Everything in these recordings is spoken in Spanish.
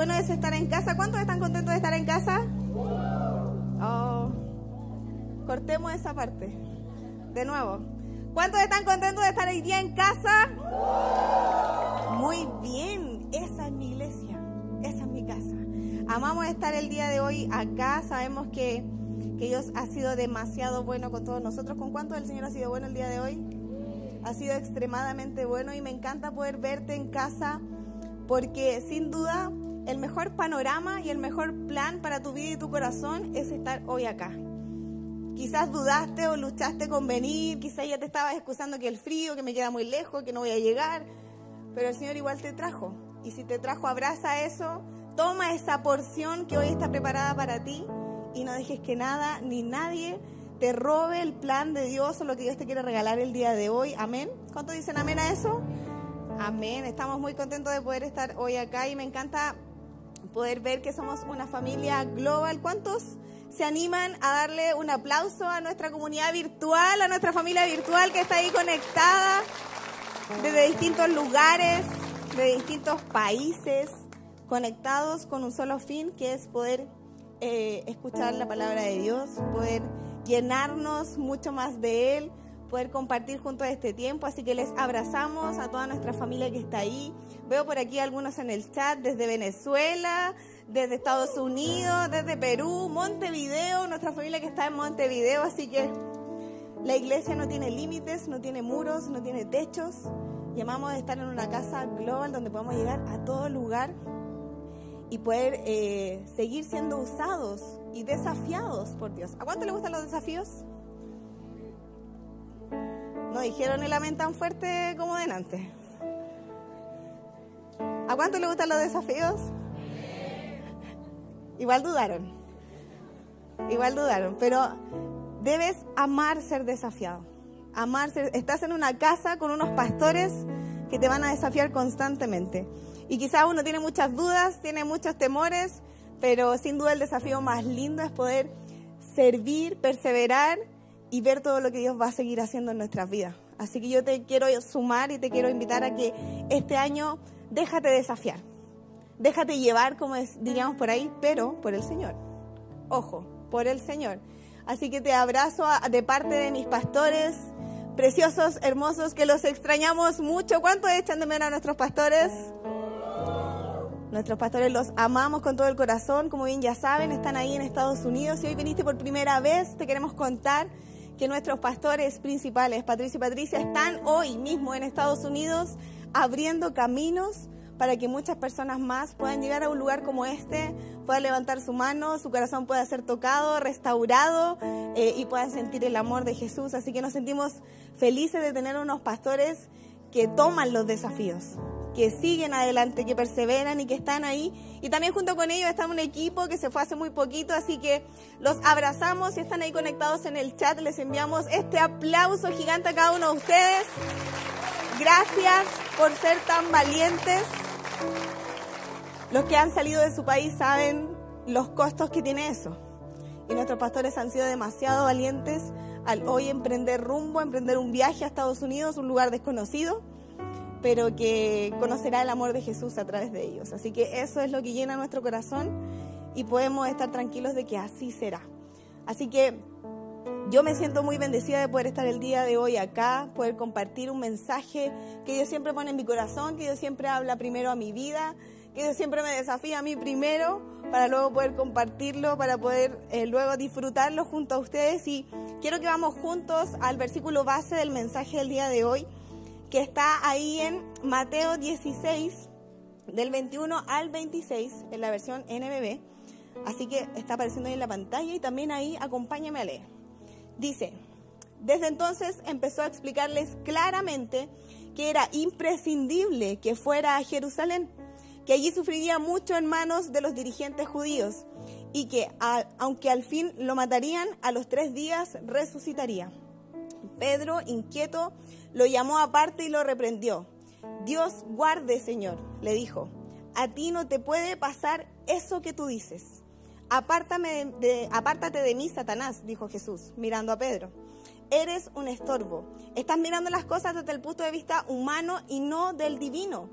bueno es estar en casa. ¿Cuántos están contentos de estar en casa? Oh, cortemos esa parte. De nuevo. ¿Cuántos están contentos de estar hoy día en casa? Muy bien, esa es mi iglesia, esa es mi casa. Amamos estar el día de hoy acá, sabemos que, que Dios ha sido demasiado bueno con todos nosotros. ¿Con cuánto el Señor ha sido bueno el día de hoy? Ha sido extremadamente bueno y me encanta poder verte en casa porque sin duda el mejor panorama y el mejor plan para tu vida y tu corazón es estar hoy acá. Quizás dudaste o luchaste con venir, quizás ya te estabas excusando que el frío, que me queda muy lejos, que no voy a llegar, pero el Señor igual te trajo. Y si te trajo, abraza eso, toma esa porción que hoy está preparada para ti y no dejes que nada ni nadie te robe el plan de Dios o lo que Dios te quiere regalar el día de hoy. Amén. ¿Cuánto dicen amén a eso? Amén. Estamos muy contentos de poder estar hoy acá y me encanta poder ver que somos una familia global. ¿Cuántos se animan a darle un aplauso a nuestra comunidad virtual, a nuestra familia virtual que está ahí conectada desde distintos lugares, de distintos países, conectados con un solo fin, que es poder eh, escuchar la palabra de Dios, poder llenarnos mucho más de Él, poder compartir juntos este tiempo. Así que les abrazamos a toda nuestra familia que está ahí. Veo por aquí algunos en el chat desde Venezuela, desde Estados Unidos, desde Perú, Montevideo, nuestra familia que está en Montevideo. Así que la iglesia no tiene límites, no tiene muros, no tiene techos. Llamamos a estar en una casa global donde podemos llegar a todo lugar y poder eh, seguir siendo usados y desafiados por Dios. ¿A cuánto le gustan los desafíos? No dijeron el amén tan fuerte como delante. ¿A cuánto le gustan los desafíos? Igual dudaron. Igual dudaron, pero debes amar ser desafiado. Amar ser, estás en una casa con unos pastores que te van a desafiar constantemente. Y quizás uno tiene muchas dudas, tiene muchos temores, pero sin duda el desafío más lindo es poder servir, perseverar y ver todo lo que Dios va a seguir haciendo en nuestras vidas. Así que yo te quiero sumar y te quiero invitar a que este año déjate desafiar, déjate llevar, como diríamos por ahí, pero por el Señor. Ojo, por el Señor. Así que te abrazo de parte de mis pastores preciosos, hermosos, que los extrañamos mucho. ¿Cuánto echan de menos a nuestros pastores? Nuestros pastores los amamos con todo el corazón, como bien ya saben, están ahí en Estados Unidos. Si hoy viniste por primera vez, te queremos contar que nuestros pastores principales, Patricia y Patricia, están hoy mismo en Estados Unidos abriendo caminos para que muchas personas más puedan llegar a un lugar como este, puedan levantar su mano, su corazón pueda ser tocado, restaurado eh, y puedan sentir el amor de Jesús. Así que nos sentimos felices de tener unos pastores que toman los desafíos, que siguen adelante, que perseveran y que están ahí. Y también junto con ellos está un equipo que se fue hace muy poquito, así que los abrazamos y están ahí conectados en el chat. Les enviamos este aplauso gigante a cada uno de ustedes. Gracias por ser tan valientes. Los que han salido de su país saben los costos que tiene eso. Y nuestros pastores han sido demasiado valientes al hoy emprender rumbo, emprender un viaje a Estados Unidos, un lugar desconocido pero que conocerá el amor de Jesús a través de ellos. Así que eso es lo que llena nuestro corazón y podemos estar tranquilos de que así será. Así que yo me siento muy bendecida de poder estar el día de hoy acá, poder compartir un mensaje que Dios siempre pone en mi corazón, que Dios siempre habla primero a mi vida, que Dios siempre me desafía a mí primero para luego poder compartirlo, para poder eh, luego disfrutarlo junto a ustedes. Y quiero que vamos juntos al versículo base del mensaje del día de hoy que está ahí en Mateo 16, del 21 al 26, en la versión NBB. Así que está apareciendo ahí en la pantalla y también ahí acompáñame a leer. Dice, desde entonces empezó a explicarles claramente que era imprescindible que fuera a Jerusalén, que allí sufriría mucho en manos de los dirigentes judíos y que aunque al fin lo matarían, a los tres días resucitaría. Pedro, inquieto, lo llamó aparte y lo reprendió. Dios guarde, Señor, le dijo, a ti no te puede pasar eso que tú dices. Apártame de, apártate de mí, Satanás, dijo Jesús, mirando a Pedro. Eres un estorbo. Estás mirando las cosas desde el punto de vista humano y no del divino.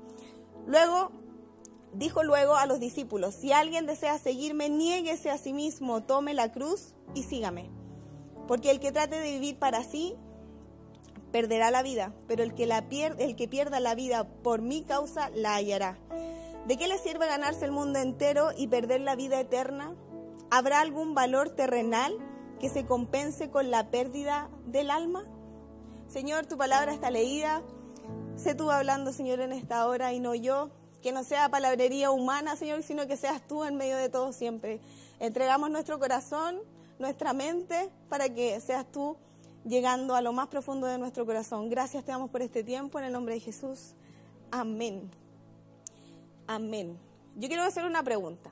Luego Dijo luego a los discípulos, si alguien desea seguirme, niéguese a sí mismo, tome la cruz y sígame. Porque el que trate de vivir para sí, perderá la vida, pero el que, la el que pierda la vida por mi causa, la hallará. ¿De qué le sirve ganarse el mundo entero y perder la vida eterna? ¿Habrá algún valor terrenal que se compense con la pérdida del alma? Señor, tu palabra está leída. Sé tú hablando, Señor, en esta hora y no yo. Que no sea palabrería humana, Señor, sino que seas tú en medio de todo siempre. Entregamos nuestro corazón, nuestra mente, para que seas tú llegando a lo más profundo de nuestro corazón. Gracias te damos por este tiempo en el nombre de Jesús. Amén. Amén. Yo quiero hacer una pregunta.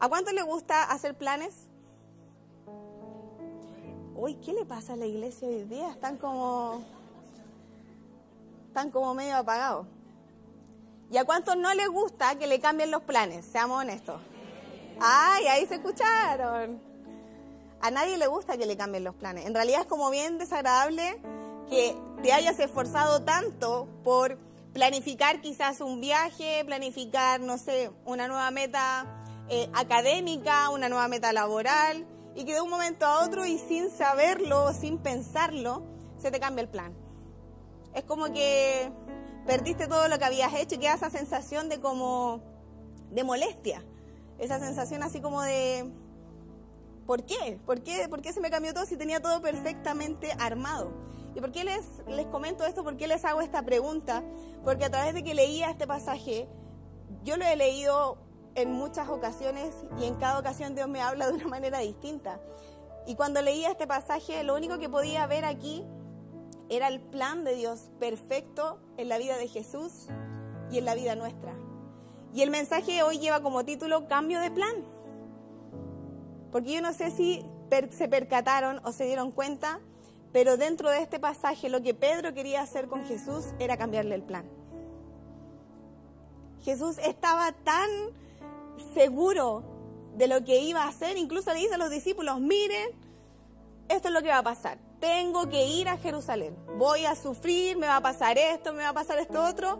¿A cuánto le gusta hacer planes? Uy, ¿qué le pasa a la iglesia hoy día? Están como. Están como medio apagados. ¿Y a cuántos no les gusta que le cambien los planes? Seamos honestos. Ay, ahí se escucharon. A nadie le gusta que le cambien los planes. En realidad es como bien desagradable que te hayas esforzado tanto por planificar quizás un viaje, planificar, no sé, una nueva meta eh, académica, una nueva meta laboral, y que de un momento a otro y sin saberlo, sin pensarlo, se te cambia el plan. Es como que perdiste todo lo que habías hecho y queda esa sensación de como de molestia, esa sensación así como de ¿por qué? ¿Por qué, ¿Por qué se me cambió todo si tenía todo perfectamente armado? ¿Y por qué les, les comento esto? ¿Por qué les hago esta pregunta? Porque a través de que leía este pasaje, yo lo he leído en muchas ocasiones y en cada ocasión Dios me habla de una manera distinta. Y cuando leía este pasaje, lo único que podía ver aquí era el plan de Dios perfecto en la vida de Jesús y en la vida nuestra. Y el mensaje hoy lleva como título Cambio de plan. Porque yo no sé si se percataron o se dieron cuenta pero dentro de este pasaje lo que Pedro quería hacer con Jesús era cambiarle el plan. Jesús estaba tan seguro de lo que iba a hacer, incluso le dice a los discípulos, miren, esto es lo que va a pasar. Tengo que ir a Jerusalén. Voy a sufrir, me va a pasar esto, me va a pasar esto otro.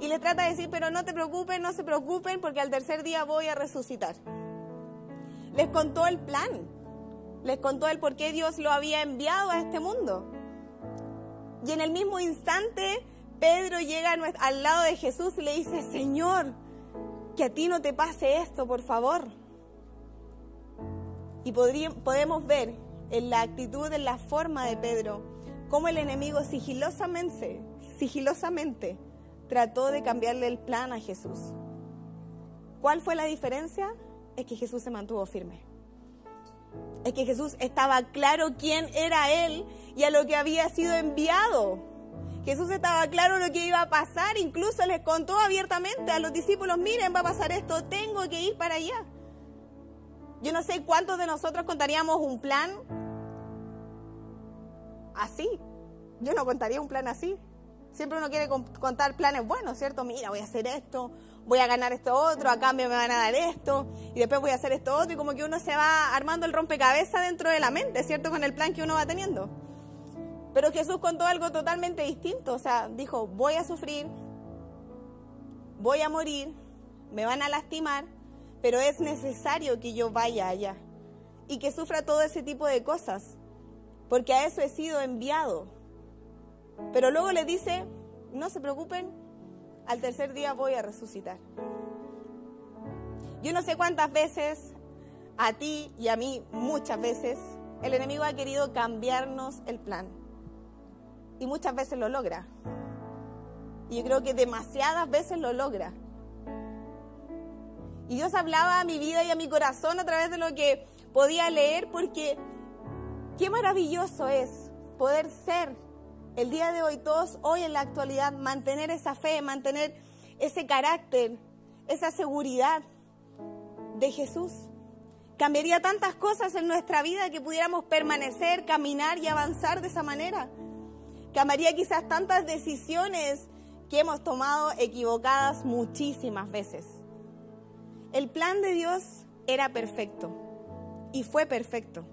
Y le trata de decir, pero no te preocupen, no se preocupen, porque al tercer día voy a resucitar. Les contó el plan les contó el por qué Dios lo había enviado a este mundo. Y en el mismo instante, Pedro llega al lado de Jesús y le dice, Señor, que a ti no te pase esto, por favor. Y podemos ver en la actitud, en la forma de Pedro, cómo el enemigo sigilosamente, sigilosamente trató de cambiarle el plan a Jesús. ¿Cuál fue la diferencia? Es que Jesús se mantuvo firme es que Jesús estaba claro quién era Él y a lo que había sido enviado. Jesús estaba claro lo que iba a pasar, incluso les contó abiertamente a los discípulos, miren, va a pasar esto, tengo que ir para allá. Yo no sé cuántos de nosotros contaríamos un plan así. Yo no contaría un plan así. Siempre uno quiere contar planes buenos, ¿cierto? Mira, voy a hacer esto, voy a ganar esto otro, a cambio me van a dar esto, y después voy a hacer esto otro, y como que uno se va armando el rompecabezas dentro de la mente, ¿cierto? Con el plan que uno va teniendo. Pero Jesús contó algo totalmente distinto, o sea, dijo, voy a sufrir, voy a morir, me van a lastimar, pero es necesario que yo vaya allá y que sufra todo ese tipo de cosas, porque a eso he sido enviado. Pero luego le dice, no se preocupen, al tercer día voy a resucitar. Yo no sé cuántas veces, a ti y a mí muchas veces, el enemigo ha querido cambiarnos el plan. Y muchas veces lo logra. Y yo creo que demasiadas veces lo logra. Y Dios hablaba a mi vida y a mi corazón a través de lo que podía leer porque qué maravilloso es poder ser el día de hoy, todos hoy en la actualidad, mantener esa fe, mantener ese carácter, esa seguridad de Jesús. Cambiaría tantas cosas en nuestra vida que pudiéramos permanecer, caminar y avanzar de esa manera. Cambiaría quizás tantas decisiones que hemos tomado equivocadas muchísimas veces. El plan de Dios era perfecto y fue perfecto.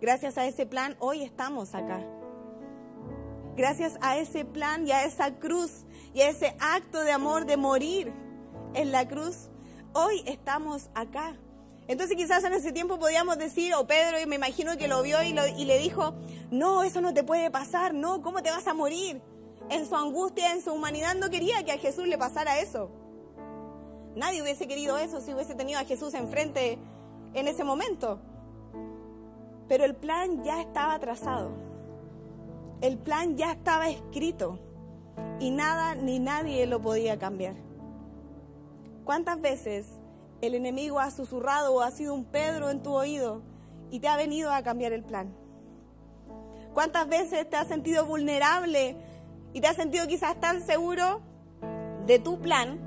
Gracias a ese plan hoy estamos acá. Gracias a ese plan y a esa cruz y a ese acto de amor de morir en la cruz, hoy estamos acá. Entonces quizás en ese tiempo podíamos decir, o Pedro, y me imagino que lo vio y, y, le dijo, no, eso no te puede pasar, no, ¿cómo te vas a morir? En su angustia, en su humanidad, no quería que a Jesús le pasara eso. Nadie hubiese querido eso si hubiese tenido a Jesús enfrente en ese momento. Pero el plan ya estaba trazado. El plan ya estaba escrito. Y nada ni nadie lo podía cambiar. ¿Cuántas veces el enemigo ha susurrado o ha sido un Pedro en tu oído y te ha venido a cambiar el plan? ¿Cuántas veces te has sentido vulnerable y te has sentido quizás tan seguro de tu plan?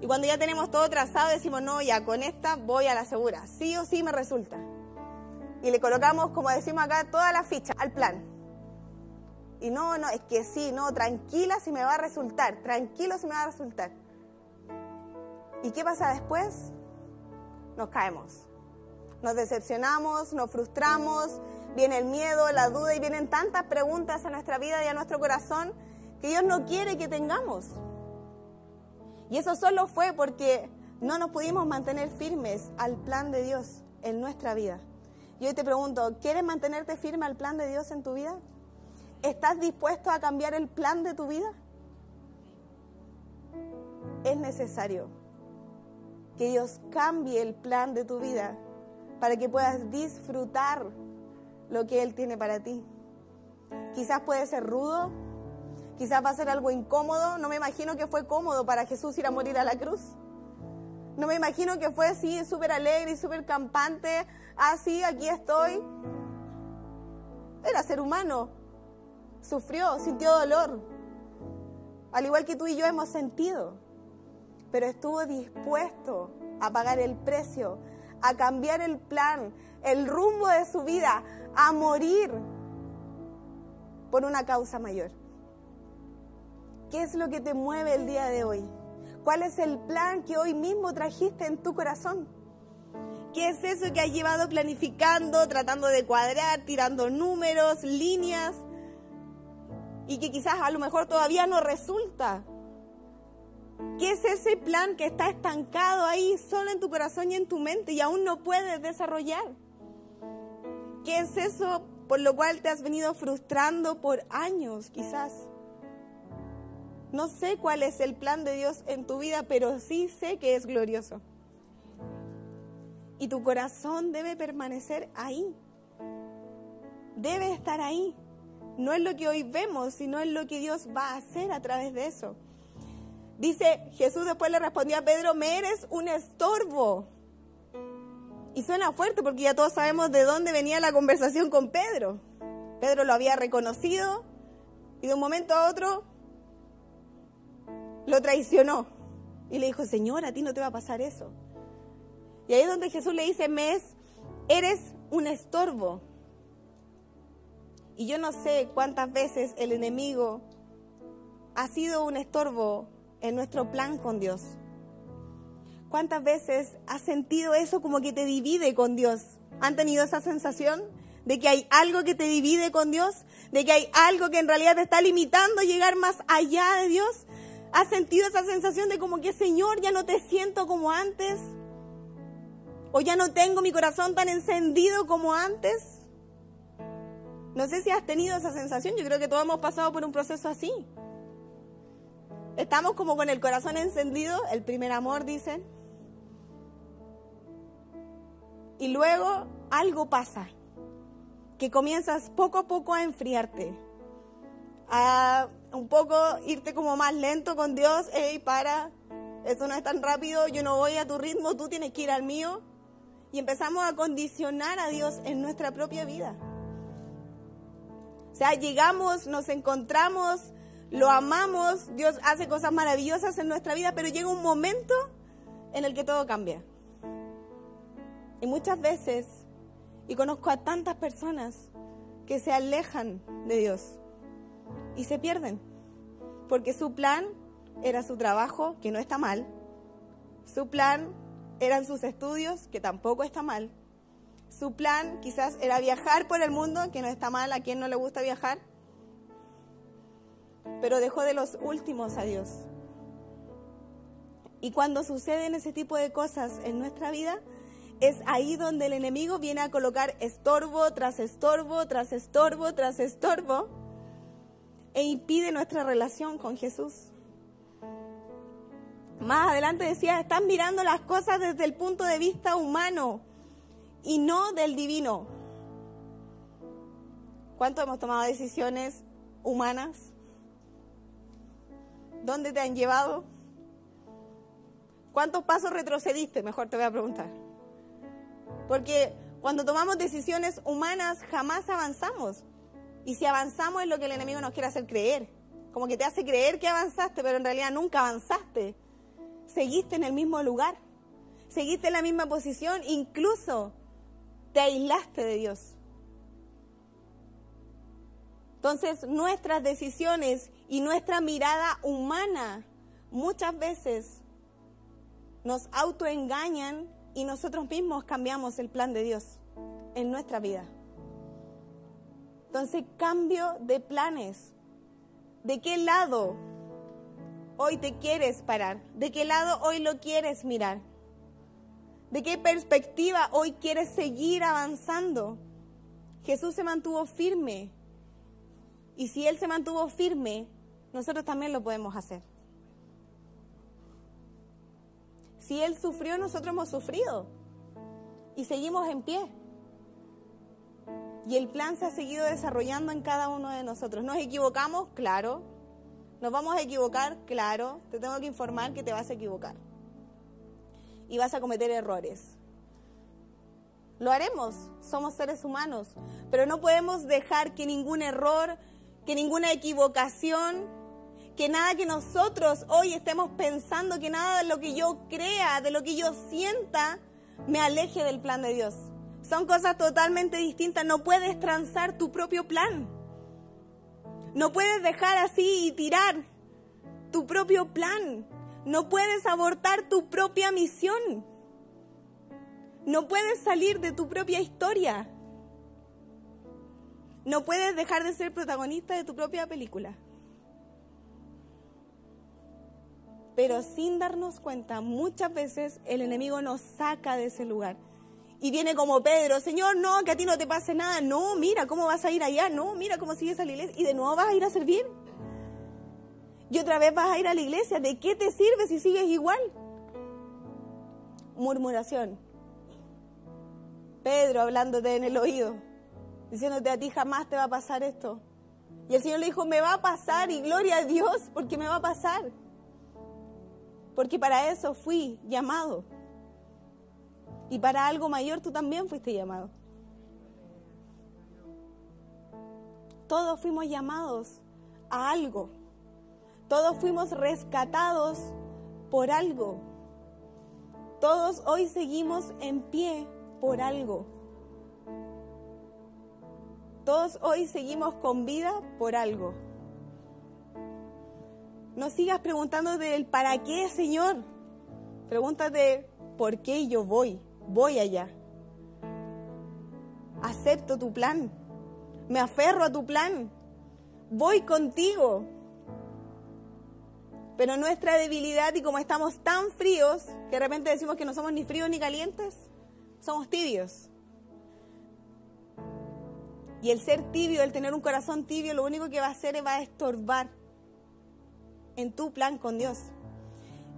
Y cuando ya tenemos todo trazado decimos, no, ya con esta voy a la segura, sí o sí me resulta. Y le colocamos, como decimos acá, toda la ficha al plan. Y no, no, es que sí, no, tranquila si me va a resultar, tranquilo si me va a resultar. ¿Y qué pasa después? Nos caemos. Nos decepcionamos, nos frustramos, viene el miedo, la duda y vienen tantas preguntas a nuestra vida y a nuestro corazón que Dios no quiere que tengamos. Y eso solo fue porque no nos pudimos mantener firmes al plan de Dios en nuestra vida. Y hoy te pregunto, ¿quieres mantenerte firme al plan de Dios en tu vida? ¿Estás dispuesto a cambiar el plan de tu vida? Es necesario que Dios cambie el plan de tu vida para que puedas disfrutar lo que Él tiene para ti. Quizás puede ser rudo, quizás va a ser algo incómodo. No me imagino que fue cómodo para Jesús ir a morir a la cruz. No me imagino que fue así, súper alegre y súper campante. Ah, aquí estoy. Era ser humano. Sufrió, sintió dolor. Al igual que tú y yo hemos sentido pero estuvo dispuesto a pagar el precio, a cambiar el plan, el rumbo de su vida, a morir por una causa mayor. ¿Qué es lo que te mueve el día de hoy? ¿Cuál es el plan que hoy mismo trajiste en tu corazón? ¿Qué es eso que has llevado planificando, tratando de cuadrar, tirando números, líneas? Y que quizás a lo mejor todavía no resulta. ¿Qué es ese plan que está estancado ahí solo en tu corazón y en tu mente y aún no puedes desarrollar? ¿Qué es eso por lo cual te has venido frustrando por años quizás? No sé cuál es el plan de Dios en tu vida, pero sí sé que es glorioso. Y tu corazón debe permanecer ahí. Debe estar ahí. No es lo que hoy vemos, sino es lo que Dios va a hacer a través de eso. Dice, Jesús después le respondió a Pedro, me eres un estorbo. Y suena fuerte porque ya todos sabemos de dónde venía la conversación con Pedro. Pedro lo había reconocido y de un momento a otro lo traicionó. Y le dijo, Señor, a ti no te va a pasar eso. Y ahí es donde Jesús le dice, Mes, eres un estorbo. Y yo no sé cuántas veces el enemigo ha sido un estorbo en nuestro plan con Dios. ¿Cuántas veces has sentido eso como que te divide con Dios? ¿Han tenido esa sensación de que hay algo que te divide con Dios? ¿De que hay algo que en realidad te está limitando a llegar más allá de Dios? ¿Has sentido esa sensación de como que Señor ya no te siento como antes? ¿O ya no tengo mi corazón tan encendido como antes? No sé si has tenido esa sensación, yo creo que todos hemos pasado por un proceso así. Estamos como con el corazón encendido, el primer amor, dicen. Y luego algo pasa, que comienzas poco a poco a enfriarte, a un poco irte como más lento con Dios, hey, para, eso no es tan rápido, yo no voy a tu ritmo, tú tienes que ir al mío. Y empezamos a condicionar a Dios en nuestra propia vida. O sea, llegamos, nos encontramos lo amamos, Dios hace cosas maravillosas en nuestra vida, pero llega un momento en el que todo cambia. Y muchas veces, y conozco a tantas personas que se alejan de Dios y se pierden, porque su plan era su trabajo, que no está mal, su plan eran sus estudios, que tampoco está mal, su plan quizás era viajar por el mundo, que no está mal, a quien no le gusta viajar, pero dejó de los últimos a Dios. Y cuando suceden ese tipo de cosas en nuestra vida, es ahí donde el enemigo viene a colocar estorbo tras estorbo, tras estorbo, tras estorbo, e impide nuestra relación con Jesús. Más adelante decía, están mirando las cosas desde el punto de vista humano y no del divino. ¿Cuánto hemos tomado decisiones humanas? ¿Dónde te han llevado? ¿Cuántos pasos retrocediste? Mejor te voy a preguntar. Porque cuando tomamos decisiones humanas jamás avanzamos. Y si avanzamos es lo que el enemigo nos quiere hacer creer. Como que te hace creer que avanzaste, pero en realidad nunca avanzaste. Seguiste en el mismo lugar. Seguiste en la misma posición. Incluso te aislaste de Dios. Entonces nuestras decisiones y nuestra mirada humana muchas veces nos autoengañan y nosotros mismos cambiamos el plan de Dios en nuestra vida. Entonces, cambio de planes. ¿De qué lado hoy te quieres parar? ¿De qué lado hoy lo quieres mirar? ¿De qué perspectiva hoy quieres seguir avanzando? Jesús se mantuvo firme. Y si Él se mantuvo firme, nosotros también lo podemos hacer. Si Él sufrió, nosotros hemos sufrido. Y seguimos en pie. Y el plan se ha seguido desarrollando en cada uno de nosotros. ¿Nos equivocamos? Claro. ¿Nos vamos a equivocar? Claro. Te tengo que informar que te vas a equivocar. Y vas a cometer errores. Lo haremos. Somos seres humanos. Pero no podemos dejar que ningún error, que ninguna equivocación, que nada que nosotros hoy estemos pensando, que nada de lo que yo crea, de lo que yo sienta, me aleje del plan de Dios. Son cosas totalmente distintas. No puedes transar tu propio plan. No puedes dejar así y tirar tu propio plan. No puedes abortar tu propia misión. No puedes salir de tu propia historia. No puedes dejar de ser protagonista de tu propia película. Pero sin darnos cuenta, muchas veces el enemigo nos saca de ese lugar. Y viene como Pedro, Señor, no, que a ti no te pase nada. No, mira cómo vas a ir allá. No, mira cómo sigues a la iglesia. Y de nuevo vas a ir a servir. Y otra vez vas a ir a la iglesia. ¿De qué te sirve si sigues igual? Murmuración. Pedro hablándote en el oído, diciéndote a ti jamás te va a pasar esto. Y el Señor le dijo, me va a pasar y gloria a Dios porque me va a pasar porque para eso fui llamado. Y para algo mayor tú también fuiste llamado. Todos fuimos llamados a algo. Todos fuimos rescatados por algo. Todos hoy seguimos en pie por algo. Todos hoy seguimos con vida por algo. No sigas preguntando del para qué, Señor. Pregúntate por qué yo voy, voy allá. Acepto tu plan. Me aferro a tu plan. Voy contigo. Pero nuestra debilidad y como estamos tan fríos, que de repente decimos que no somos ni fríos ni calientes, somos tibios. Y el ser tibio, el tener un corazón tibio, lo único que va a hacer es va a estorbar en tu plan con Dios.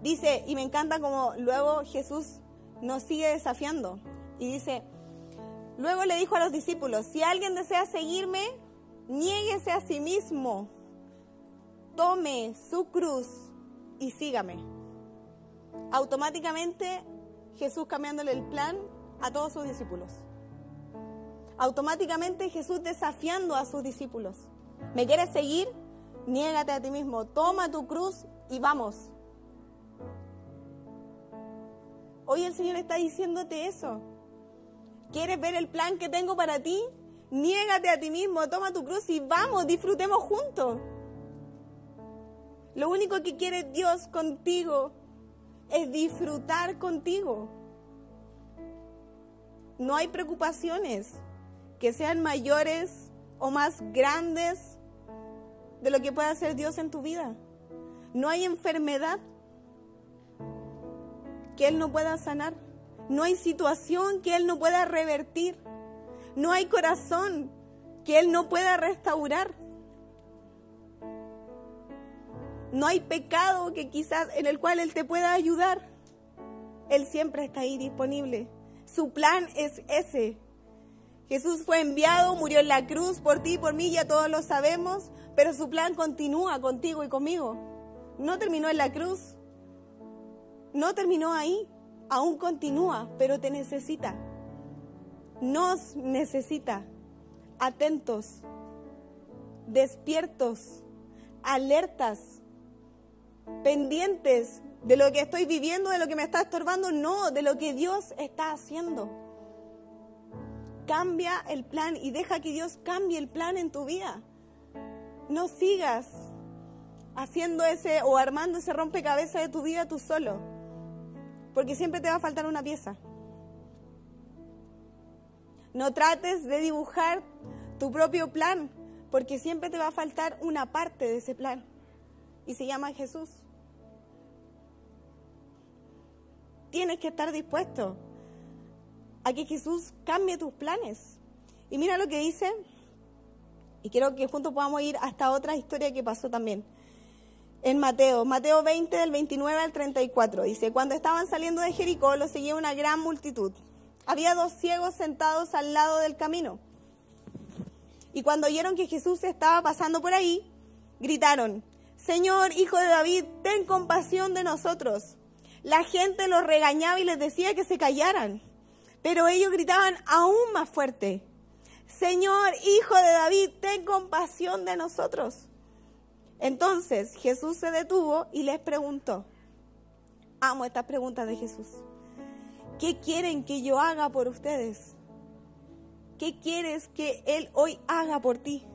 Dice, y me encanta como luego Jesús nos sigue desafiando. Y dice, luego le dijo a los discípulos, si alguien desea seguirme, niéguese a sí mismo, tome su cruz y sígame. Automáticamente Jesús cambiándole el plan a todos sus discípulos. Automáticamente Jesús desafiando a sus discípulos. ¿Me quieres seguir? Niégate a ti mismo, toma tu cruz y vamos. Hoy el Señor está diciéndote eso. ¿Quieres ver el plan que tengo para ti? Niégate a ti mismo, toma tu cruz y vamos, disfrutemos juntos. Lo único que quiere Dios contigo es disfrutar contigo. No hay preocupaciones que sean mayores o más grandes de lo que puede hacer Dios en tu vida. No hay enfermedad que Él no pueda sanar. No hay situación que Él no pueda revertir. No hay corazón que Él no pueda restaurar. No hay pecado que quizás en el cual Él te pueda ayudar. Él siempre está ahí disponible. Su plan es ese. Jesús fue enviado, murió en la cruz por ti y por mí, ya todos lo sabemos, pero su plan continúa contigo y conmigo. No terminó en la cruz, no terminó ahí, aún continúa, pero te necesita. Nos necesita atentos, despiertos, alertas, pendientes de lo que estoy viviendo, de lo que me está estorbando, no, de lo que Dios está haciendo. Cambia el plan y deja que Dios cambie el plan en tu vida. No sigas haciendo ese o armando ese rompecabezas de tu vida tú solo, porque siempre te va a faltar una pieza. No trates de dibujar tu propio plan, porque siempre te va a faltar una parte de ese plan. Y se llama Jesús. Tienes que estar dispuesto a que Jesús cambie tus planes. Y mira lo que dice, y quiero que juntos podamos ir hasta otra historia que pasó también. En Mateo, Mateo 20 del 29 al 34, dice, cuando estaban saliendo de Jericó, lo seguía una gran multitud había dos ciegos sentados al lado del camino. Y cuando oyeron que Jesús estaba pasando por ahí, gritaron, Señor, hijo de David, ten compasión de nosotros. La gente los regañaba y les decía que se callaran, pero ellos gritaban aún más fuerte, Señor, hijo de David, ten compasión de nosotros. Entonces Jesús se detuvo y les preguntó, amo estas preguntas de Jesús. ¿Qué quieren que yo haga por ustedes? ¿Qué quieres que Él hoy haga por ti?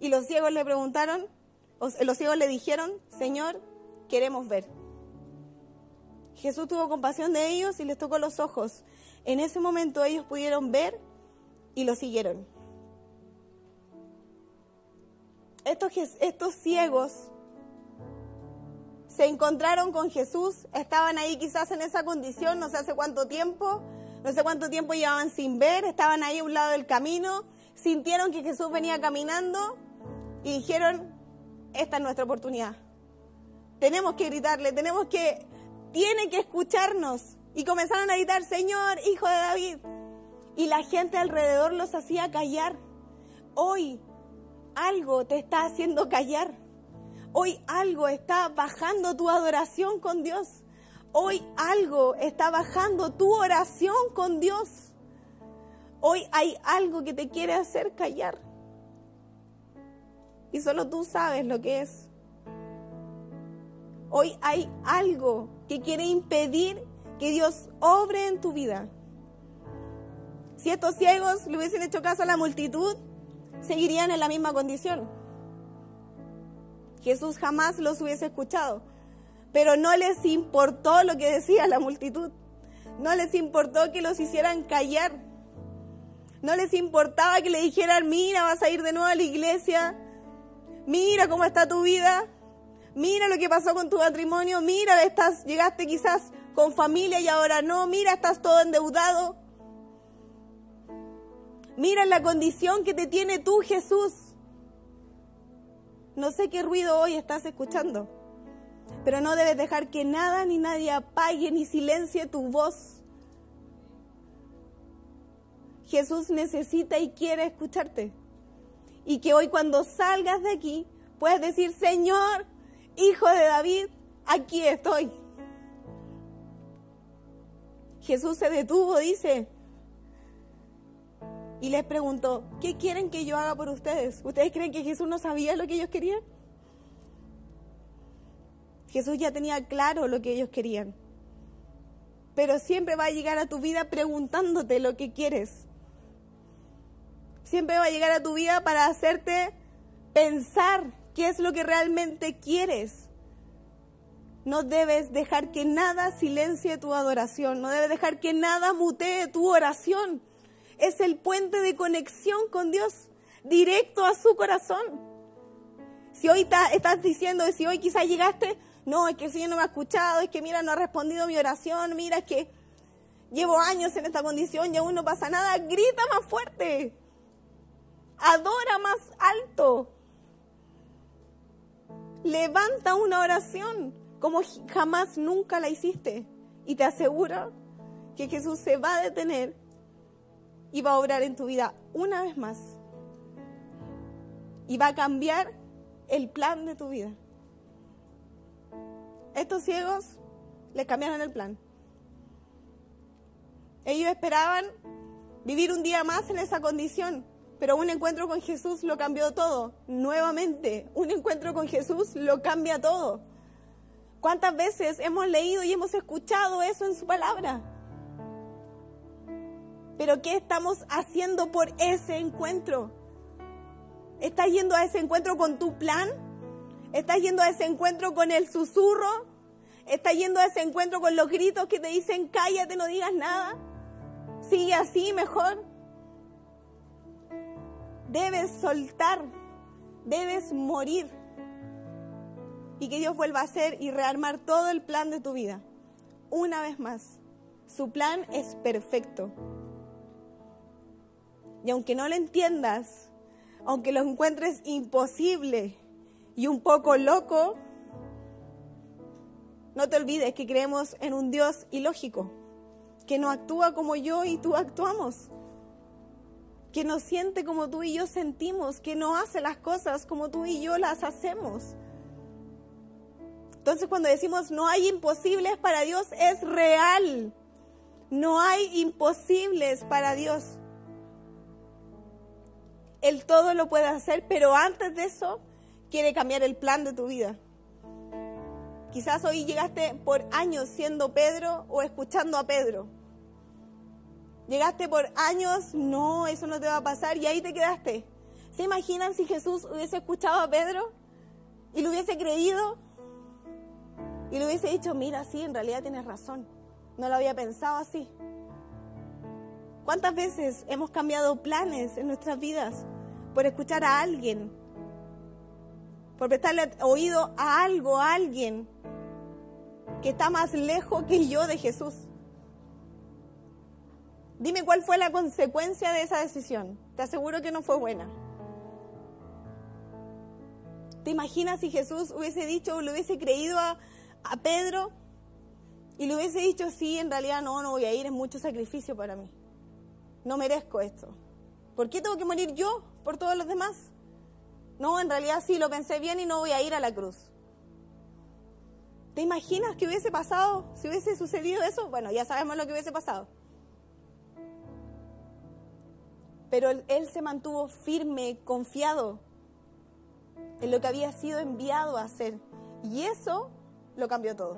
Y los ciegos le preguntaron, los ciegos le dijeron, Señor, queremos ver. Jesús tuvo compasión de ellos y les tocó los ojos. En ese momento ellos pudieron ver y lo siguieron. Estos, estos ciegos se encontraron con Jesús, estaban ahí quizás en esa condición, no sé hace cuánto tiempo, no sé cuánto tiempo llevaban sin ver, estaban ahí a un lado del camino, sintieron que Jesús venía caminando y dijeron, esta es nuestra oportunidad. Tenemos que gritarle, tenemos que, tiene que escucharnos. Y comenzaron a gritar, Señor, hijo de David. Y la gente alrededor los hacía callar. Hoy algo te está haciendo callar. Hoy algo está bajando tu adoración con Dios. Hoy algo está bajando tu oración con Dios. Hoy hay algo que te quiere hacer callar. Y solo tú sabes lo que es. Hoy hay algo que quiere impedir que Dios obre en tu vida. Si estos ciegos le hubiesen hecho caso a la multitud, seguirían en la misma condición. Jesús jamás los hubiese escuchado. Pero no les importó lo que decía la multitud. No les importó que los hicieran callar. No les importaba que le dijeran, mira, vas a ir de nuevo a la iglesia. Mira cómo está tu vida. Mira lo que pasó con tu matrimonio. Mira, estás, llegaste quizás con familia y ahora no. Mira, estás todo endeudado. Mira la condición que te tiene tú, Jesús. No sé qué ruido hoy estás escuchando, pero no debes dejar que nada ni nadie apague ni silencie tu voz. Jesús necesita y quiere escucharte. Y que hoy cuando salgas de aquí puedas decir, Señor, Hijo de David, aquí estoy. Jesús se detuvo, dice, y les preguntó, ¿qué quieren que yo haga por ustedes? ¿Ustedes creen que Jesús no sabía lo que ellos querían? Jesús ya tenía claro lo que ellos querían. Pero siempre va a llegar a tu vida preguntándote lo que quieres. Siempre va a llegar a tu vida para hacerte pensar qué es lo que realmente quieres. No debes dejar que nada silencie tu adoración. No debes dejar que nada mutee tu oración es el puente de conexión con Dios, directo a su corazón. Si hoy estás diciendo, si hoy quizás llegaste no, es que el Señor no me ha escuchado, es que mira, no ha respondido mi oración, mira, es que llevo años en esta condición y aún no pasa nada, grita más fuerte, adora más alto, levanta una oración como jamás nunca la hiciste y te aseguro que Jesús se va a detener y va a obrar en tu vida una vez más y va a cambiar el plan de tu vida. Estos ciegos les cambiaron el plan. Ellos esperaban vivir un día más en esa condición, pero un encuentro con Jesús lo cambió todo. Nuevamente, un encuentro con Jesús lo cambia todo. ¿Cuántas veces hemos leído y hemos escuchado eso en su palabra? Pero ¿qué estamos haciendo por ese encuentro? ¿Estás yendo a ese encuentro con tu plan? ¿Estás yendo a ese encuentro con el susurro? ¿Estás yendo a ese encuentro con los gritos que te dicen cállate, no digas nada? Sigue así mejor. Debes soltar, debes morir. Y que Dios vuelva a hacer y rearmar todo el plan de tu vida. Una vez más, su plan es perfecto. Y aunque no lo entiendas, aunque lo encuentres imposible, y un poco loco, no te olvides que creemos en un Dios ilógico, que no actúa como yo y tú actuamos, que no siente como tú y yo sentimos, que no hace las cosas como tú y yo las hacemos. Entonces cuando decimos no hay imposibles para Dios, es real. No hay imposibles para Dios. Él todo lo puede hacer, pero antes de eso quiere cambiar el plan de tu vida. Quizás hoy llegaste por años siendo Pedro o escuchando a Pedro. Llegaste por años, no, eso no te va a pasar y ahí te quedaste. ¿Se imaginan si Jesús hubiese escuchado a Pedro y lo hubiese creído y le hubiese dicho, mira, sí, en realidad tienes razón, no lo había pensado así? ¿Cuántas veces hemos cambiado planes en nuestras vidas por escuchar a alguien por prestarle oído a algo, a alguien que está más lejos que yo de Jesús. Dime cuál fue la consecuencia de esa decisión. Te aseguro que no fue buena. ¿Te imaginas si Jesús hubiese dicho o le hubiese creído a, a Pedro y le hubiese dicho, sí, en realidad no, no voy a ir, es mucho sacrificio para mí. No merezco esto. ¿Por qué tengo que morir yo por todos los demás? No, en realidad sí, lo pensé bien y no voy a ir a la cruz. ¿Te imaginas que hubiese pasado si hubiese sucedido eso? Bueno, ya sabemos lo que hubiese pasado. Pero él, se mantuvo firme, confiado en lo que había sido enviado a hacer. Y eso lo cambió todo.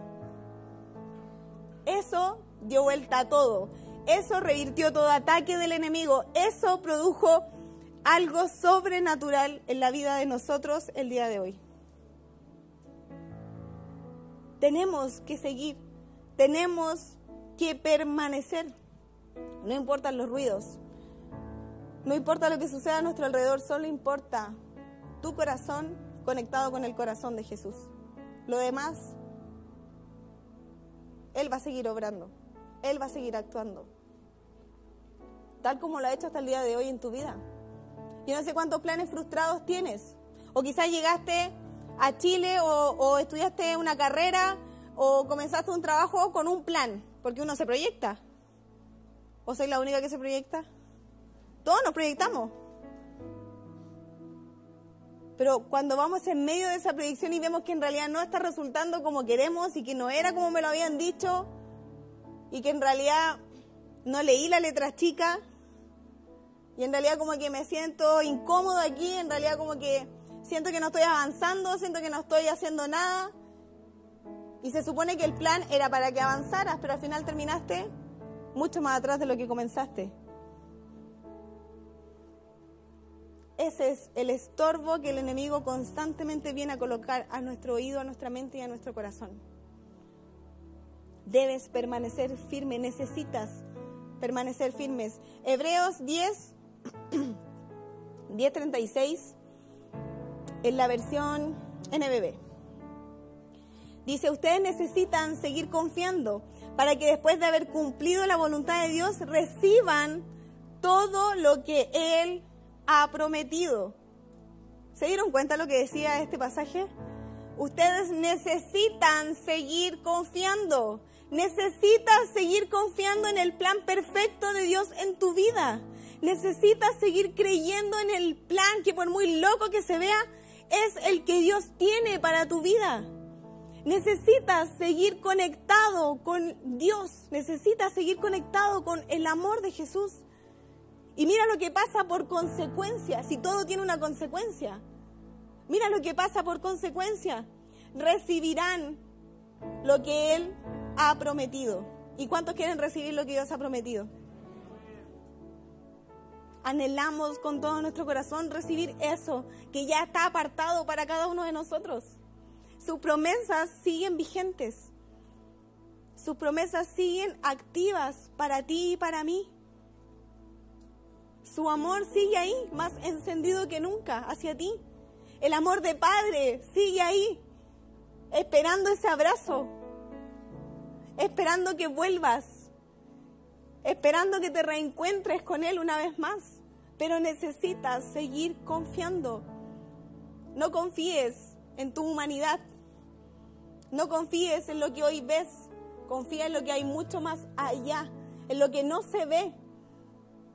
Eso dio vuelta a todo. Eso revirtió todo ataque del enemigo. Eso produjo algo sobrenatural en la vida de nosotros el día de hoy. Tenemos que seguir, tenemos que permanecer. No importan los ruidos, no importa lo que suceda a nuestro alrededor, solo importa tu corazón conectado con el corazón de Jesús. Lo demás, Él va a seguir obrando, Él va a seguir actuando, tal como lo ha hecho hasta el día de hoy en tu vida. Yo no sé cuántos planes frustrados tienes. O quizás llegaste a Chile o, estudiaste una carrera o comenzaste un trabajo con un plan, porque uno se proyecta. ¿O soy la única que se proyecta? Todos nos proyectamos. Pero cuando vamos en medio de esa proyección y vemos que en realidad no está resultando como queremos y que no era como me lo habían dicho y que en realidad no leí la letra chica, y en realidad como que me siento incómodo aquí, en realidad como que siento que no estoy avanzando, siento que no estoy haciendo nada. Y se supone que el plan era para que avanzaras, pero al final terminaste mucho más atrás de lo que comenzaste. Es el estorbo que el enemigo constantemente viene a colocar a nuestro oído, a nuestra mente y a nuestro corazón. Debes permanecer firme, necesitas permanecer firmes. Hebreos 10, 1036 en la versión NBB. Dice, ustedes necesitan seguir confiando para que después de haber cumplido la voluntad de Dios reciban todo lo que Él ha prometido. ¿Se dieron cuenta lo que decía este pasaje? Ustedes necesitan seguir confiando. Necesitas seguir confiando en el plan perfecto de Dios en tu vida. Necesitas seguir creyendo en el plan que por muy loco que se vea, es el que Dios tiene para tu vida. Necesitas seguir conectado con Dios. Necesitas seguir conectado con el amor de Jesús. Y mira lo que pasa por consecuencia, si todo tiene una consecuencia. Mira lo que pasa por consecuencia. Recibirán lo que Él ha prometido. ¿Y cuántos quieren recibir lo que Dios ha prometido? Anhelamos con todo nuestro corazón recibir eso que ya está apartado para cada uno de nosotros. Sus promesas siguen vigentes. Sus promesas siguen activas para ti y para mí. Su amor sigue ahí, más encendido que nunca hacia ti. El amor de Padre sigue ahí, esperando ese abrazo, esperando que vuelvas, esperando que te reencuentres con Él una vez más. Pero necesitas seguir confiando. No confíes en tu humanidad. No confíes en lo que hoy ves. Confía en lo que hay mucho más allá, en lo que no se ve,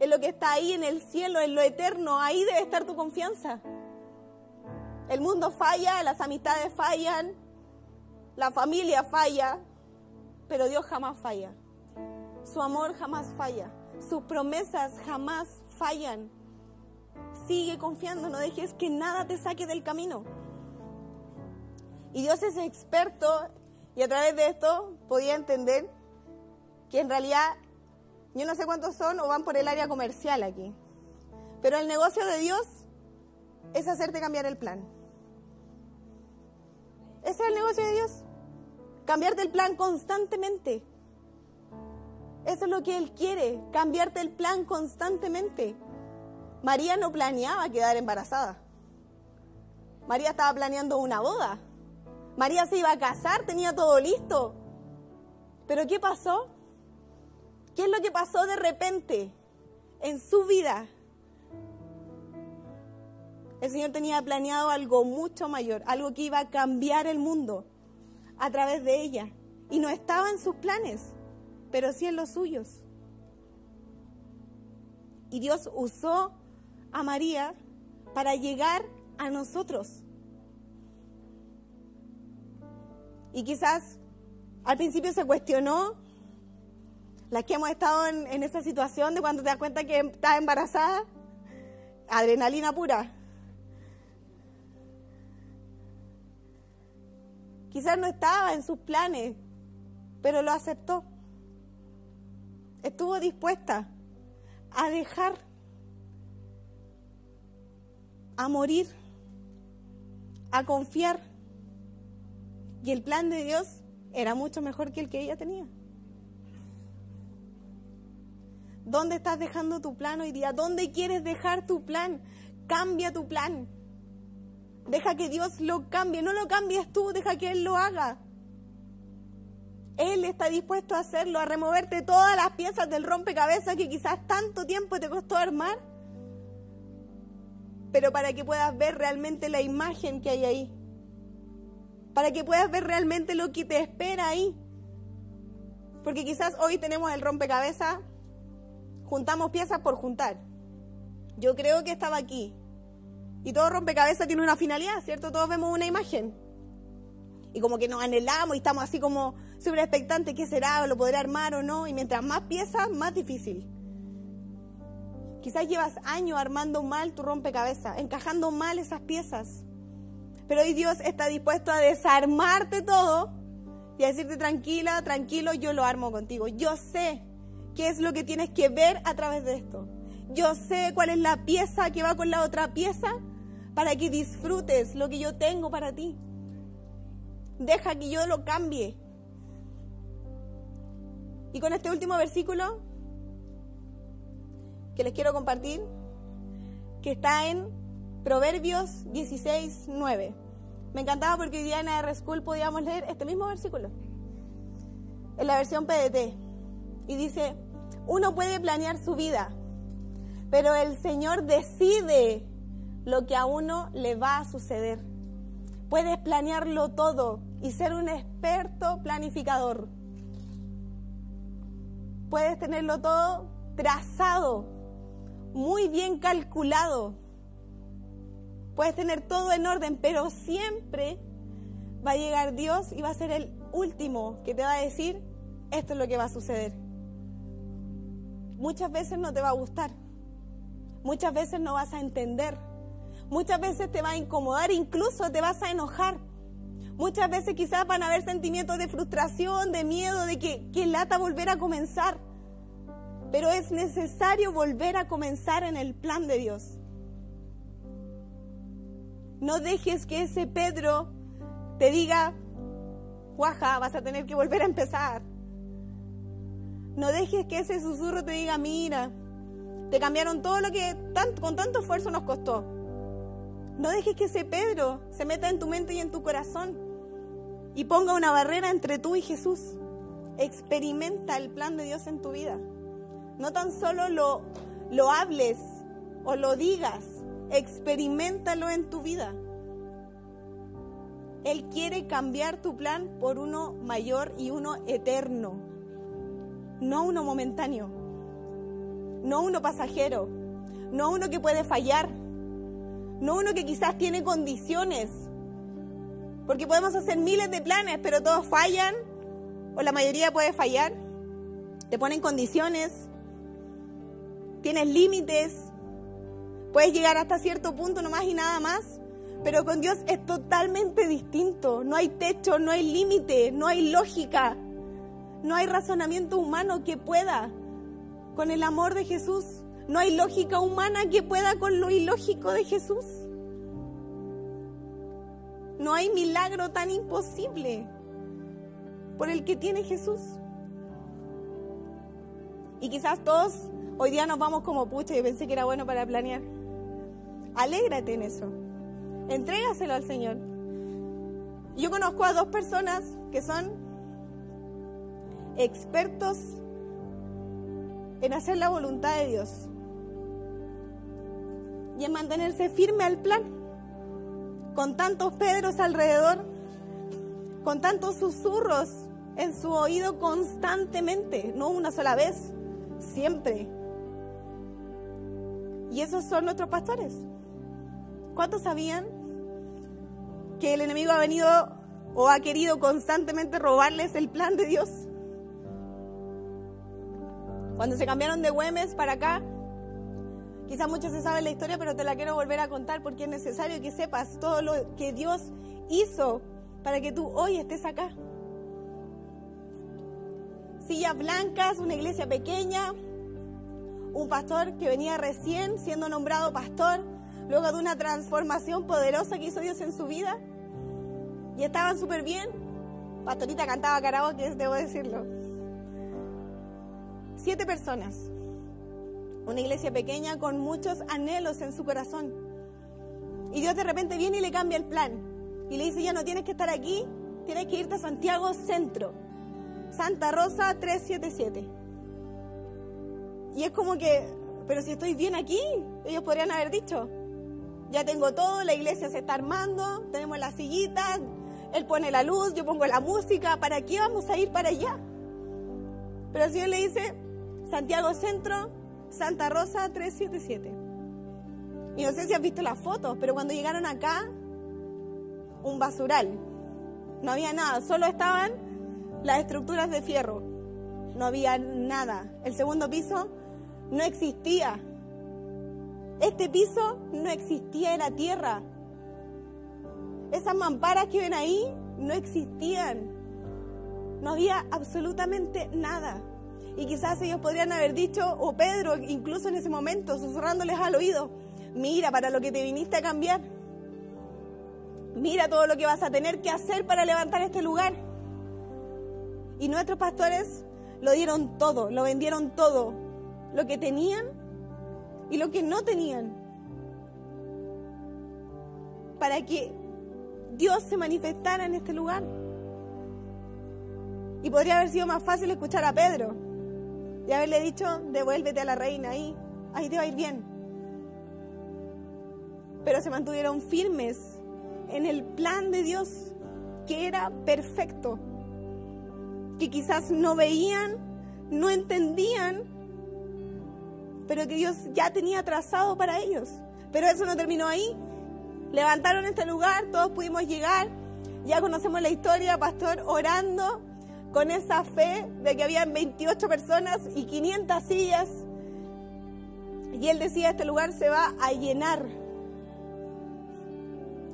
en lo que está ahí en el cielo, en lo eterno. Ahí debe estar tu confianza. El mundo falla, las amistades fallan, la familia falla, pero Dios jamás falla. Su amor jamás falla. Sus promesas jamás fallan. Sigue confiando, no dejes que nada te saque del camino. Y Dios es experto y a través de esto podía entender que en realidad yo no sé cuántos son o van por el área comercial aquí. Pero el negocio de Dios es hacerte cambiar el plan. Ese es el negocio de Dios. Cambiarte el plan constantemente. Eso es lo que Él quiere, cambiarte el plan constantemente. María no planeaba quedar embarazada. María estaba planeando una boda. María se iba a casar, tenía todo listo. Pero ¿qué pasó? ¿Qué es lo que pasó de repente en su vida? El Señor tenía planeado algo mucho mayor, algo que iba a cambiar el mundo a través de ella. Y no estaba en sus planes, pero sí en los suyos. Y Dios usó a María para llegar a nosotros. Y quizás al principio se cuestionó, las que hemos estado en, esa situación de cuando te das cuenta que estás embarazada, adrenalina pura. Quizás no estaba en sus planes, pero lo aceptó. Estuvo dispuesta a dejar, a morir, a confiar. Y el plan de Dios era mucho mejor que el que ella tenía. ¿Dónde estás dejando tu plan hoy día? ¿Dónde quieres dejar tu plan? Cambia tu plan. Deja que Dios lo cambie, no lo cambies tú, deja que Él lo haga. Él está dispuesto a hacerlo, a removerte todas las piezas del rompecabezas que quizás tanto tiempo te costó armar, pero para que puedas ver realmente la imagen que hay ahí, para que puedas ver realmente lo que te espera ahí. Porque quizás hoy tenemos el rompecabezas, juntamos piezas por juntar. Yo creo que estaba aquí, y todo rompecabezas tiene una finalidad, ¿cierto? Todos vemos una imagen. Y como que nos anhelamos y estamos así como súper expectantes, ¿qué será? ¿Lo podré armar o no? Y mientras más piezas, más difícil. Quizás llevas años armando mal tu rompecabezas, encajando mal esas piezas. Pero hoy Dios está dispuesto a desarmarte todo y a decirte tranquila, tranquilo, yo lo armo contigo. Yo sé qué es lo que tienes que ver a través de esto. Yo sé cuál es la pieza que va con la otra pieza para que disfrutes lo que yo tengo para ti. Deja que yo lo cambie. Y con este último versículo que les quiero compartir, que está en Proverbios 16, 9. Me encantaba porque hoy día en AR School podíamos leer este mismo versículo. En la versión PDT. Y dice, uno puede planear su vida, pero el Señor decide lo que a uno le va a suceder. Puedes planearlo todo y ser un experto planificador. Puedes tenerlo todo trazado, muy bien calculado. Puedes tener todo en orden, pero siempre va a llegar Dios y va a ser el último que te va a decir, esto es lo que va a suceder. Muchas veces no te va a gustar, muchas veces no vas a entender, muchas veces te va a incomodar, incluso te vas a enojar. Muchas veces quizás van a haber sentimientos de frustración, de miedo, de que, que lata volver a comenzar. Pero es necesario volver a comenzar en el plan de Dios. No dejes que ese Pedro te diga, guaja, vas a tener que volver a empezar. No dejes que ese susurro te diga, mira, te cambiaron todo lo que con tanto esfuerzo nos costó. No dejes que ese Pedro se meta en tu mente y en tu corazón y ponga una barrera entre tú y Jesús. Experimenta el plan de Dios en tu vida. No tan solo lo, lo hables o lo digas, experimentalo en tu vida. Él quiere cambiar tu plan por uno mayor y uno eterno, no uno momentáneo, no uno pasajero, no uno que puede fallar, no uno que quizás tiene condiciones, porque podemos hacer miles de planes, pero todos fallan, o la mayoría puede fallar, te ponen condiciones, tienes límites, Puedes llegar hasta cierto punto nomás y nada más, pero con Dios es totalmente distinto. No hay techo, no hay límite, no hay lógica, no hay razonamiento humano que pueda con el amor de Jesús. No hay lógica humana que pueda con lo ilógico de Jesús. No hay milagro tan imposible por el que tiene Jesús. Y quizás todos hoy día nos vamos como pucha, y pensé que era bueno para planear. Alégrate en eso. Entrégaselo al Señor. Yo conozco a dos personas que son expertos en hacer la voluntad de Dios y en mantenerse firme al plan. Con tantos Pedros alrededor, con tantos susurros en su oído constantemente, no una sola vez, siempre. Y esos son nuestros pastores. ¿Cuántos sabían que el enemigo ha venido o ha querido constantemente robarles el plan de Dios? Cuando se cambiaron de Güemes para acá, quizás muchos se saben la historia, pero te la quiero volver a contar porque es necesario que sepas todo lo que Dios hizo para que tú hoy estés acá. Sillas blancas, una iglesia pequeña, un pastor que venía recién siendo nombrado pastor, luego de una transformación poderosa que hizo Dios en su vida. Y estaban súper bien. Pastorita cantaba karaoke, debo decirlo. Siete personas. Una iglesia pequeña con muchos anhelos en su corazón. Y Dios de repente viene y le cambia el plan. Y le dice, ya no tienes que estar aquí, tienes que irte a Santiago Centro. Santa Rosa 377. Y es como que, pero si estoy bien aquí, ellos podrían haber dicho, ya tengo todo, la iglesia se está armando, tenemos las sillitas, él pone la luz, yo pongo la música, ¿para qué vamos a ir para allá? Pero el Señor le dice, Santiago Centro, Santa Rosa 377. Y no sé si has visto las fotos, pero cuando llegaron acá, un basural. No había nada, solo estaban las estructuras de fierro. No había nada. El segundo piso no existía. Este piso no existía en la tierra. Esas mamparas que ven ahí no existían. No había absolutamente nada. Y quizás ellos podrían haber dicho, o Pedro incluso en ese momento, susurrándoles al oído, mira para lo que te viniste a cambiar. Mira todo lo que vas a tener que hacer para levantar este lugar. Y nuestros pastores lo dieron todo, lo vendieron todo, lo que tenían y lo que no tenían. Para que Dios se manifestara en este lugar. Y podría haber sido más fácil escuchar a Pedro y haberle dicho, devuélvete a la reina ahí, ahí te va a ir bien. Pero se mantuvieron firmes en el plan de Dios, que era perfecto, que quizás no veían, no entendían, pero que Dios ya tenía trazado para ellos. Pero eso no terminó ahí. Levantaron este lugar, todos pudimos llegar, ya conocemos la historia, pastor orando con esa fe de que habían 28 personas y 500 sillas. Y él decía, este lugar se va a llenar.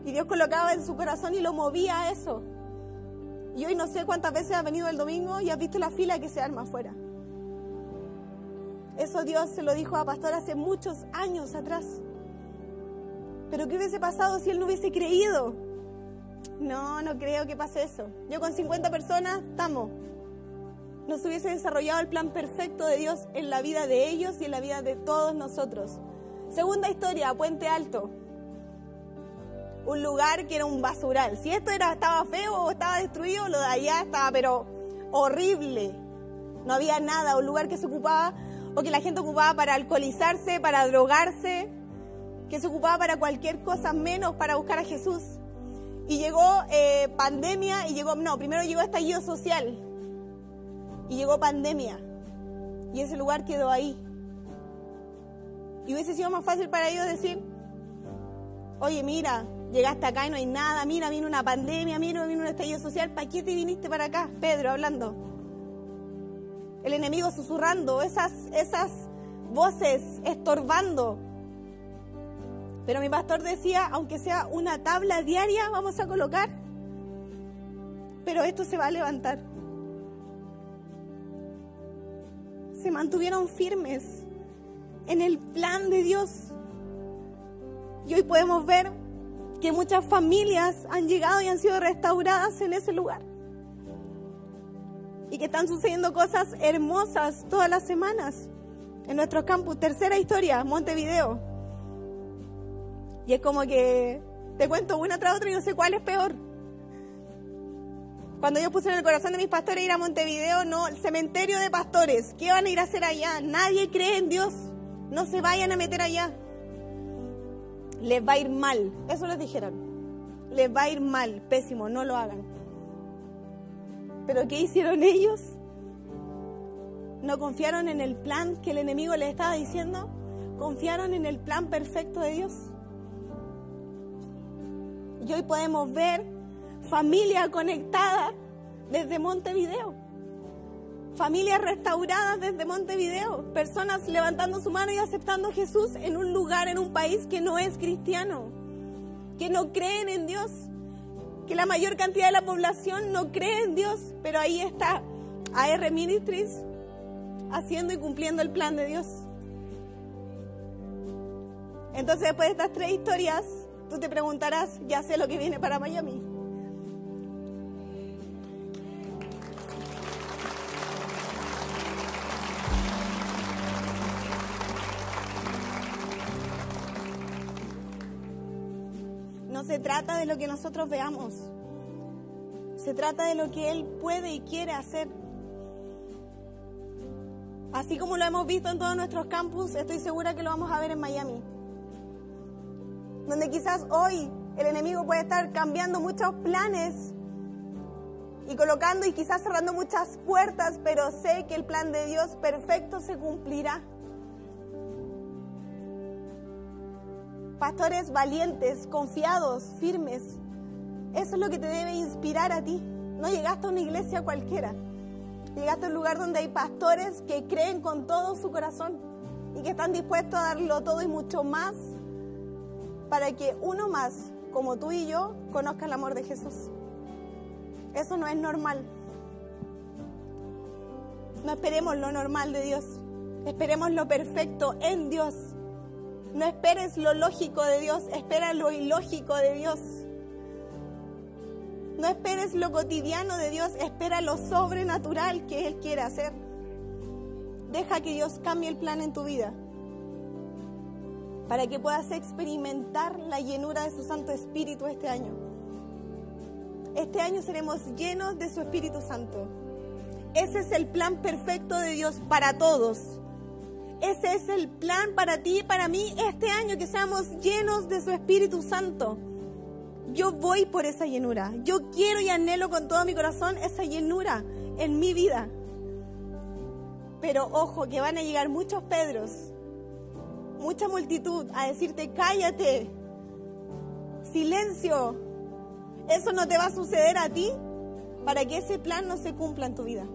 Y Dios colocaba en su corazón y lo movía a eso. Y hoy no sé cuántas veces has venido el domingo y has visto la fila que se arma afuera. Eso Dios se lo dijo a Pastor hace muchos años atrás. Pero ¿qué hubiese pasado si él no hubiese creído? No, no creo que pase eso. Yo con 50 personas estamos. No se hubiese desarrollado el plan perfecto de Dios en la vida de ellos y en la vida de todos nosotros. Segunda historia, Puente Alto. Un lugar que era un basural. Si esto era, estaba feo o estaba destruido, lo de allá estaba pero horrible. No había nada, un lugar que se ocupaba o que la gente ocupaba para alcoholizarse, para drogarse, que se ocupaba para cualquier cosa menos para buscar a Jesús. Y llegó eh, pandemia y llegó, no, primero llegó estallido social y llegó pandemia y ese lugar quedó ahí. Y hubiese sido más fácil para ellos decir, oye, mira, llegaste acá y no hay nada, mira, vino una pandemia, mira, vino un estallido social, ¿para qué te viniste para acá? Pedro hablando. El enemigo susurrando, esas, esas voces estorbando. Pero mi pastor decía, aunque sea una tabla diaria, vamos a colocar, pero esto se va a levantar. Se mantuvieron firmes en el plan de Dios. Y hoy podemos ver que muchas familias han llegado y han sido restauradas en ese lugar. Y que están sucediendo cosas hermosas todas las semanas en nuestro campus. Tercera historia, Montevideo. Y es como que te cuento una tras otra y no sé cuál es peor. Cuando yo puse en el corazón de mis pastores ir a Montevideo, no, el cementerio de pastores. ¿Qué van a ir a hacer allá? Nadie cree en Dios. No se vayan a meter allá. Les va a ir mal. Eso les dijeron. Les va a ir mal, pésimo, no lo hagan. Pero ¿qué hicieron ellos? ¿No confiaron en el plan que el enemigo les estaba diciendo? ¿Confiaron en el plan perfecto de Dios? Y hoy podemos ver familia conectada desde Montevideo. Familias restauradas desde Montevideo. Personas levantando su mano y aceptando a Jesús en un lugar, en un país que no es cristiano. Que no creen en Dios. Que la mayor cantidad de la población no cree en Dios. Pero ahí está AR Ministries haciendo y cumpliendo el plan de Dios. Entonces, después de estas tres historias, Tú te preguntarás, ya sé lo que viene para Miami. No se trata de lo que nosotros veamos. Se trata de lo que Él puede y quiere hacer. Así como lo hemos visto en todos nuestros campus, estoy segura que lo vamos a ver en Miami donde quizás hoy el enemigo puede estar cambiando muchos planes y colocando y quizás cerrando muchas puertas, pero sé que el plan de Dios perfecto se cumplirá. Pastores valientes, confiados, firmes. Eso es lo que te debe inspirar a ti. No llegaste a una iglesia cualquiera. Llegaste a un lugar donde hay pastores que creen con todo su corazón y que están dispuestos a darlo todo y mucho más para que uno más, como tú y yo, conozca el amor de Jesús. Eso no es normal. No esperemos lo normal de Dios. Esperemos lo perfecto en Dios. No esperes lo lógico de Dios, espera lo ilógico de Dios. No esperes lo cotidiano de Dios, espera lo sobrenatural que Él quiere hacer. Deja que Dios cambie el plan en tu vida para que puedas experimentar la llenura de su Santo Espíritu este año. este año seremos llenos de su Espíritu Santo. Ese es el plan perfecto de Dios para todos. Ese es el plan para ti y para mí este año, que seamos llenos de su Espíritu Santo. Yo voy por esa llenura. Yo quiero y anhelo con todo mi corazón esa llenura en mi vida. Pero ojo, que van a llegar muchos Pedros, mucha multitud a decirte, cállate, silencio. Eso no te va a suceder a ti para que ese plan no se cumpla en tu vida.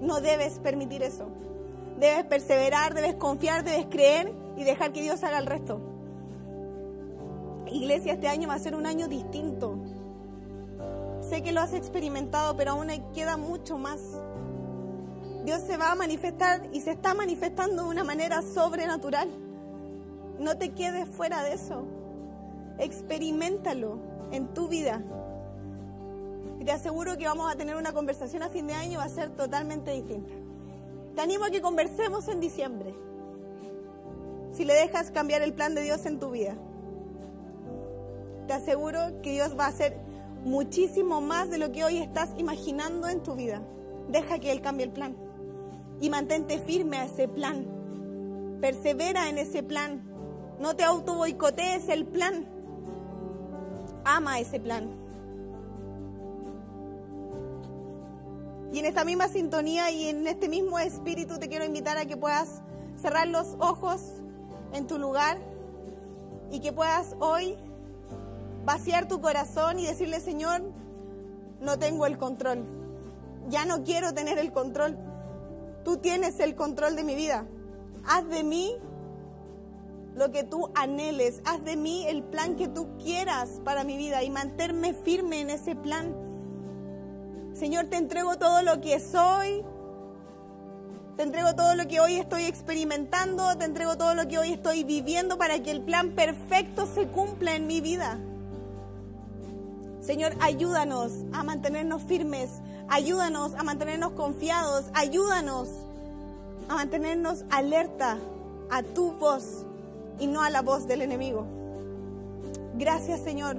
No debes permitir eso. Debes perseverar, debes confiar, debes creer y dejar que Dios haga el resto. Iglesia, este año va a ser un año distinto. Sé que lo has experimentado, pero aún queda mucho más. Dios se va a manifestar y se está manifestando de una manera sobrenatural. No te quedes fuera de eso. Experimentalo en tu vida. Y te aseguro que vamos a tener una conversación a fin de año, va a ser totalmente distinta. Te animo a que conversemos en diciembre. Si le dejas cambiar el plan de Dios en tu vida, te aseguro que Dios va a hacer muchísimo más de lo que hoy estás imaginando en tu vida. Deja que Él cambie el plan y mantente firme a ese plan. Persevera en ese plan. No te auto boicotees el plan. Ama ese plan. Y en esta misma sintonía y en este mismo espíritu te quiero invitar a que puedas cerrar los ojos en tu lugar y que puedas hoy vaciar tu corazón y decirle, Señor, no tengo el control. Ya no quiero tener el control. Tú tienes el control de mi vida. Haz de mí lo que tú anheles. Haz de mí el plan que tú quieras para mi vida y mantenerme firme en ese plan. Señor, te entrego todo lo que soy. Te entrego todo lo que hoy estoy experimentando. Te entrego todo lo que hoy estoy viviendo para que el plan perfecto se cumpla en mi vida. Señor, ayúdanos a mantenernos firmes, ayúdanos a mantenernos confiados, ayúdanos a mantenernos alerta a tu voz y no a la voz del enemigo. Gracias, Señor,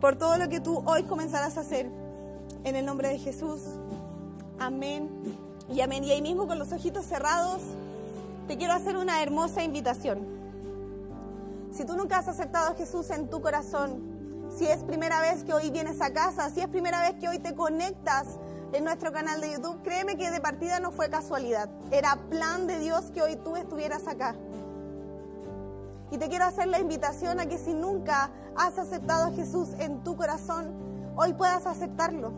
por todo lo que tú hoy comenzarás a hacer. En el nombre de Jesús. Amén. Y amén. Y ahí mismo con los ojitos cerrados, te quiero hacer una hermosa invitación. Si tú nunca has aceptado a Jesús en tu corazón, si es primera vez que hoy vienes a casa, si es primera vez que hoy te conectas en nuestro canal de YouTube, créeme que de partida no fue casualidad. Era plan de Dios que hoy tú estuvieras acá. Y te quiero hacer la invitación a que si nunca has aceptado a Jesús en tu corazón, hoy puedas aceptarlo.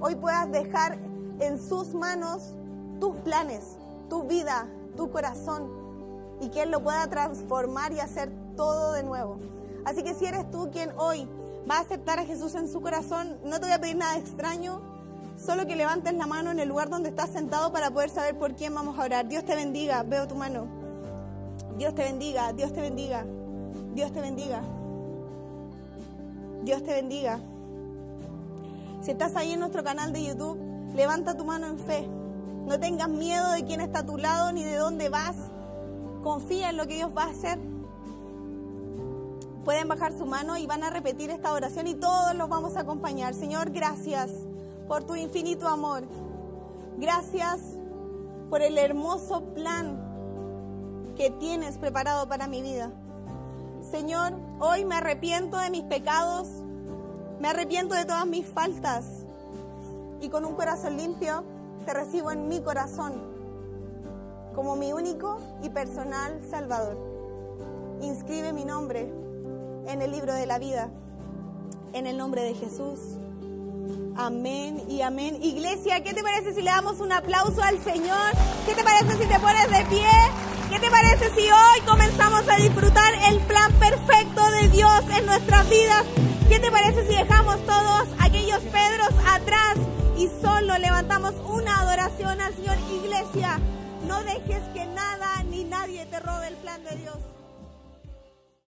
Hoy puedas dejar en sus manos tus planes, tu vida, tu corazón y que Él lo pueda transformar y hacer todo de nuevo. Así que si eres tú quien hoy va a aceptar a Jesús en su corazón, no te voy a pedir nada extraño, solo que levantes la mano en el lugar donde estás sentado para poder saber por quién vamos a orar. Dios te bendiga, veo tu mano. Dios te bendiga, Dios te bendiga, Dios te bendiga. Dios te bendiga. Si estás ahí en nuestro canal de YouTube, levanta tu mano en fe. No tengas miedo de quién está a tu lado ni de dónde vas. Confía en lo que Dios va a hacer pueden bajar su mano y van a repetir esta oración y todos los vamos a acompañar. Señor, gracias por tu infinito amor. Gracias por el hermoso plan que tienes preparado para mi vida. Señor, hoy me arrepiento de mis pecados, me arrepiento de todas mis faltas y con un corazón limpio te recibo en mi corazón como mi único y personal Salvador. Inscribe mi nombre en el libro de la vida. En el nombre de Jesús. Amén y amén. Iglesia, ¿qué te parece si le damos un aplauso al Señor? ¿Qué te parece si te pones de pie? ¿Qué te parece si hoy comenzamos a disfrutar el plan perfecto de Dios en nuestras vidas? ¿Qué te parece si dejamos todos aquellos Pedros atrás y solo levantamos una adoración al Señor? Iglesia, no dejes que nada ni nadie te robe el plan de Dios.